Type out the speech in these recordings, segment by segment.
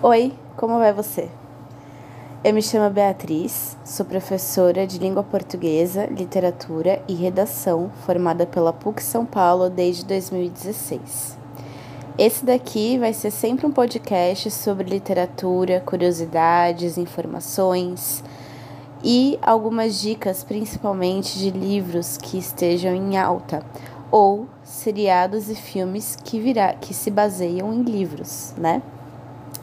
Oi, como vai você? Eu me chamo Beatriz, sou professora de língua portuguesa, literatura e redação formada pela PUC São Paulo desde 2016. Esse daqui vai ser sempre um podcast sobre literatura, curiosidades, informações e algumas dicas, principalmente de livros que estejam em alta ou seriados e filmes que, virá, que se baseiam em livros, né?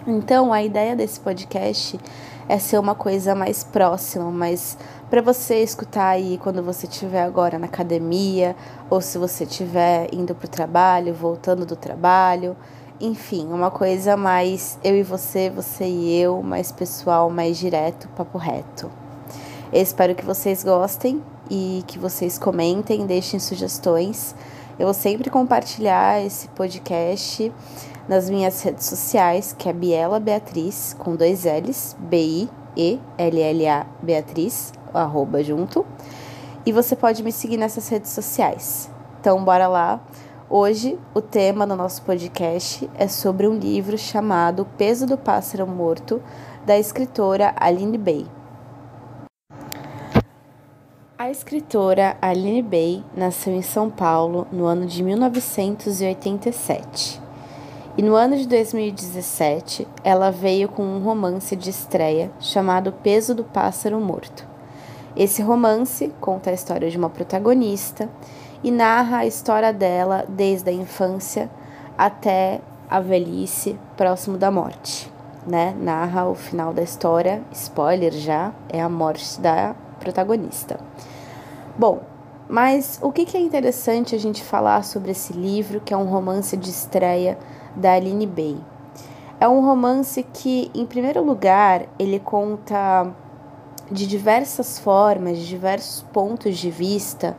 Então, a ideia desse podcast é ser uma coisa mais próxima, mas para você escutar aí quando você estiver agora na academia, ou se você estiver indo para o trabalho, voltando do trabalho, enfim, uma coisa mais eu e você, você e eu, mais pessoal, mais direto, papo reto. Eu espero que vocês gostem e que vocês comentem, deixem sugestões. Eu vou sempre compartilhar esse podcast nas minhas redes sociais, que é Biela Beatriz, com dois L's, B-I-E-L-L-A Beatriz, arroba junto. E você pode me seguir nessas redes sociais. Então, bora lá. Hoje, o tema do nosso podcast é sobre um livro chamado Peso do Pássaro Morto, da escritora Aline Bay. A escritora Aline Bay nasceu em São Paulo no ano de 1987. E no ano de 2017, ela veio com um romance de estreia chamado Peso do Pássaro Morto. Esse romance conta a história de uma protagonista e narra a história dela desde a infância até a velhice, próximo da morte. Né? Narra o final da história, spoiler já, é a morte da protagonista. Bom, mas o que é interessante a gente falar sobre esse livro, que é um romance de estreia da Aline Bay. É um romance que, em primeiro lugar, ele conta de diversas formas, de diversos pontos de vista,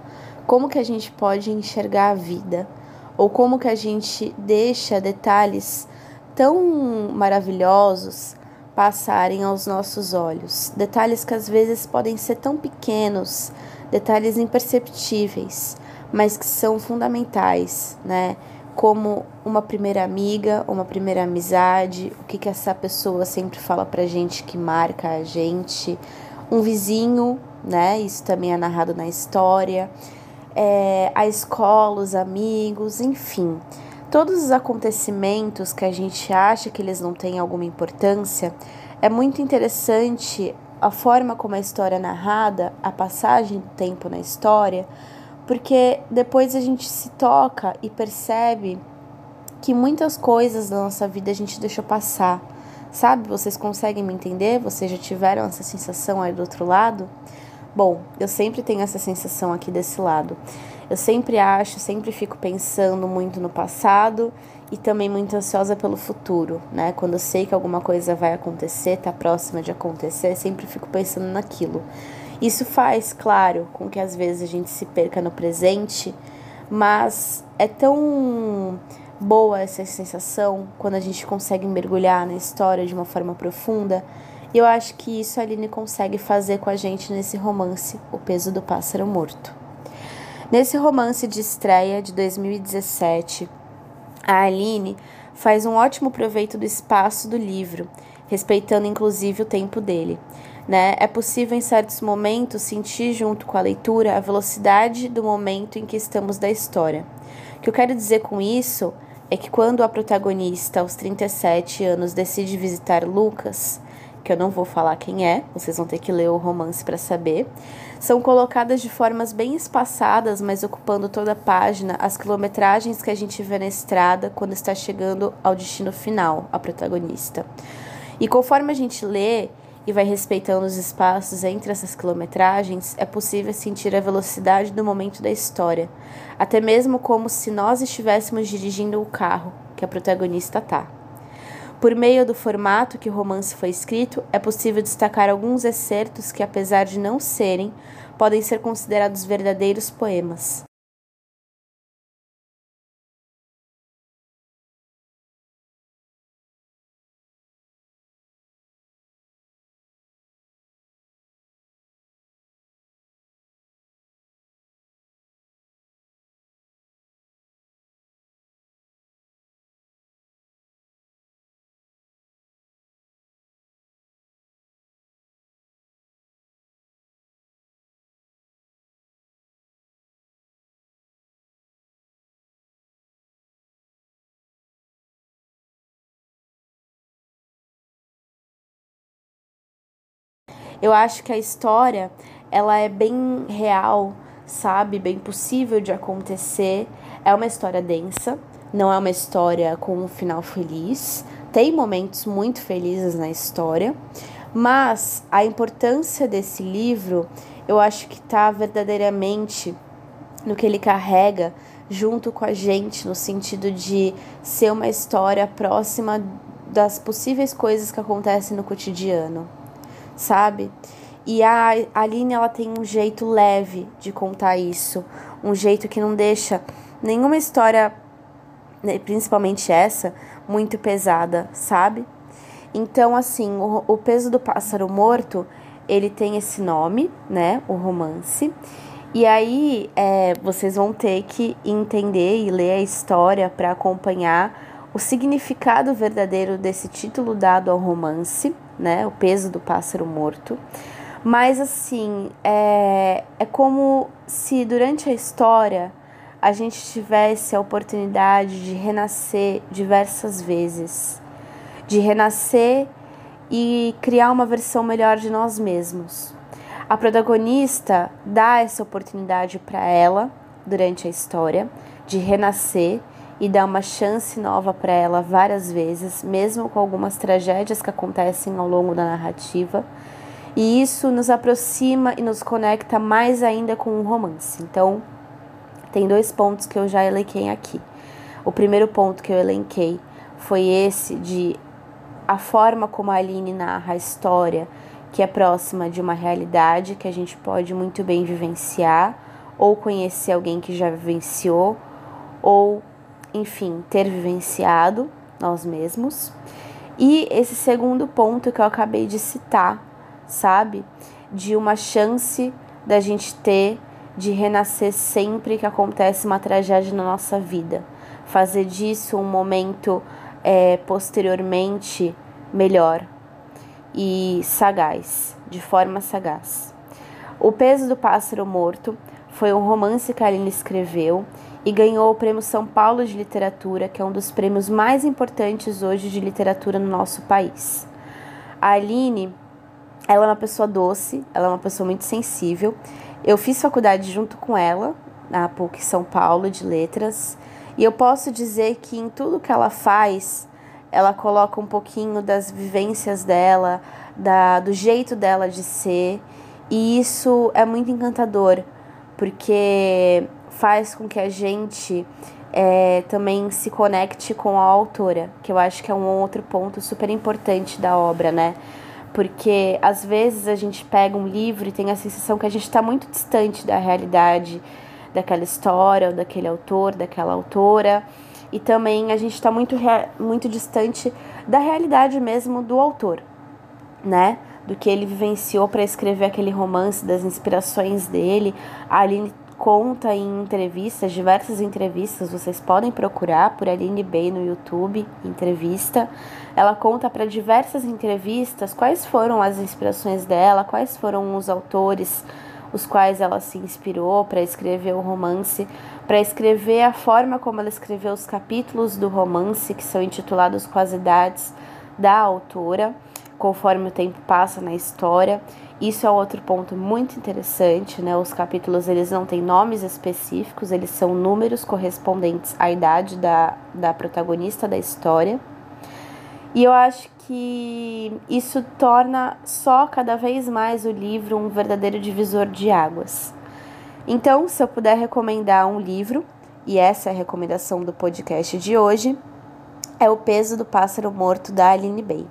como que a gente pode enxergar a vida, ou como que a gente deixa detalhes tão maravilhosos passarem aos nossos olhos. Detalhes que às vezes podem ser tão pequenos, detalhes imperceptíveis, mas que são fundamentais, né? como uma primeira amiga, uma primeira amizade, o que, que essa pessoa sempre fala pra gente que marca a gente, um vizinho, né? Isso também é narrado na história, é, a escola, os amigos, enfim. Todos os acontecimentos que a gente acha que eles não têm alguma importância, é muito interessante a forma como a história é narrada, a passagem do tempo na história, porque depois a gente se toca e percebe que muitas coisas da nossa vida a gente deixou passar. Sabe? Vocês conseguem me entender? Vocês já tiveram essa sensação aí do outro lado? Bom, eu sempre tenho essa sensação aqui desse lado. Eu sempre acho, sempre fico pensando muito no passado e também muito ansiosa pelo futuro, né? Quando eu sei que alguma coisa vai acontecer, tá próxima de acontecer, sempre fico pensando naquilo. Isso faz, claro, com que às vezes a gente se perca no presente, mas é tão boa essa sensação quando a gente consegue mergulhar na história de uma forma profunda. E eu acho que isso a Aline consegue fazer com a gente nesse romance, O Peso do Pássaro Morto. Nesse romance de estreia de 2017, a Aline faz um ótimo proveito do espaço do livro, respeitando inclusive o tempo dele. Né? É possível, em certos momentos, sentir junto com a leitura a velocidade do momento em que estamos da história. O que eu quero dizer com isso é que quando a protagonista, aos 37 anos, decide visitar Lucas, que eu não vou falar quem é, vocês vão ter que ler o romance para saber, são colocadas de formas bem espaçadas, mas ocupando toda a página, as quilometragens que a gente vê na estrada quando está chegando ao destino final, a protagonista. E conforme a gente lê, e vai respeitando os espaços entre essas quilometragens, é possível sentir a velocidade do momento da história, até mesmo como se nós estivéssemos dirigindo o carro que a protagonista está. Por meio do formato que o romance foi escrito, é possível destacar alguns excertos que, apesar de não serem, podem ser considerados verdadeiros poemas. Eu acho que a história, ela é bem real, sabe? Bem possível de acontecer. É uma história densa, não é uma história com um final feliz. Tem momentos muito felizes na história, mas a importância desse livro, eu acho que está verdadeiramente no que ele carrega junto com a gente, no sentido de ser uma história próxima das possíveis coisas que acontecem no cotidiano, sabe? E a Aline ela tem um jeito leve de contar isso, um jeito que não deixa nenhuma história, né, principalmente essa, muito pesada, sabe? Então, assim, o, o peso do pássaro morto, ele tem esse nome, né? O romance. E aí é, vocês vão ter que entender e ler a história para acompanhar o significado verdadeiro desse título dado ao romance, né? O peso do pássaro morto. Mas assim, é, é como se durante a história a gente tivesse a oportunidade de renascer diversas vezes, de renascer e criar uma versão melhor de nós mesmos. A protagonista dá essa oportunidade para ela durante a história de renascer e dar uma chance nova para ela várias vezes, mesmo com algumas tragédias que acontecem ao longo da narrativa. E isso nos aproxima e nos conecta mais ainda com o romance. Então, tem dois pontos que eu já elenquei aqui. O primeiro ponto que eu elenquei foi esse de a forma como a Aline narra a história que é próxima de uma realidade que a gente pode muito bem vivenciar, ou conhecer alguém que já vivenciou, ou, enfim, ter vivenciado nós mesmos. E esse segundo ponto que eu acabei de citar, sabe? De uma chance da gente ter de renascer sempre que acontece uma tragédia na nossa vida. Fazer disso um momento é, posteriormente melhor, e sagaz, de forma sagaz. O Peso do Pássaro Morto foi um romance que a Aline escreveu e ganhou o Prêmio São Paulo de Literatura, que é um dos prêmios mais importantes hoje de literatura no nosso país. A Aline, ela é uma pessoa doce, ela é uma pessoa muito sensível. Eu fiz faculdade junto com ela, na PUC São Paulo de Letras, e eu posso dizer que em tudo que ela faz, ela coloca um pouquinho das vivências dela, da, do jeito dela de ser, e isso é muito encantador, porque faz com que a gente é, também se conecte com a autora, que eu acho que é um outro ponto super importante da obra, né? Porque às vezes a gente pega um livro e tem a sensação que a gente está muito distante da realidade daquela história, ou daquele autor, daquela autora e também a gente está muito, muito distante da realidade mesmo do autor, né? Do que ele vivenciou para escrever aquele romance, das inspirações dele. A Aline conta em entrevistas, diversas entrevistas, vocês podem procurar por Aline Bay no YouTube, entrevista. Ela conta para diversas entrevistas quais foram as inspirações dela, quais foram os autores os quais ela se inspirou para escrever o romance, para escrever a forma como ela escreveu os capítulos do romance, que são intitulados com as idades da autora, conforme o tempo passa na história. Isso é outro ponto muito interessante, né? Os capítulos eles não têm nomes específicos, eles são números correspondentes à idade da, da protagonista da história. E eu acho que isso torna só cada vez mais o livro um verdadeiro divisor de águas. Então, se eu puder recomendar um livro, e essa é a recomendação do podcast de hoje, é O Peso do Pássaro Morto da Aline Bay.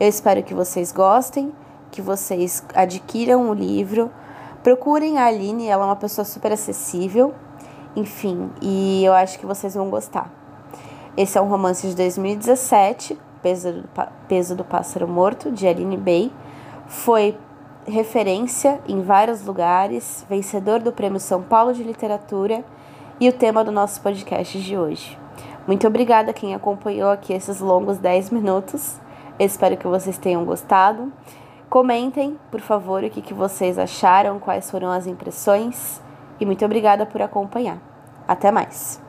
Eu espero que vocês gostem, que vocês adquiram o livro, procurem a Aline, ela é uma pessoa super acessível, enfim, e eu acho que vocês vão gostar. Esse é um romance de 2017 Peso do, Peso do Pássaro Morto, de Aline Bay, foi referência em vários lugares, vencedor do Prêmio São Paulo de Literatura e o tema do nosso podcast de hoje. Muito obrigada a quem acompanhou aqui esses longos 10 minutos. Espero que vocês tenham gostado. Comentem, por favor, o que, que vocês acharam, quais foram as impressões. E muito obrigada por acompanhar. Até mais!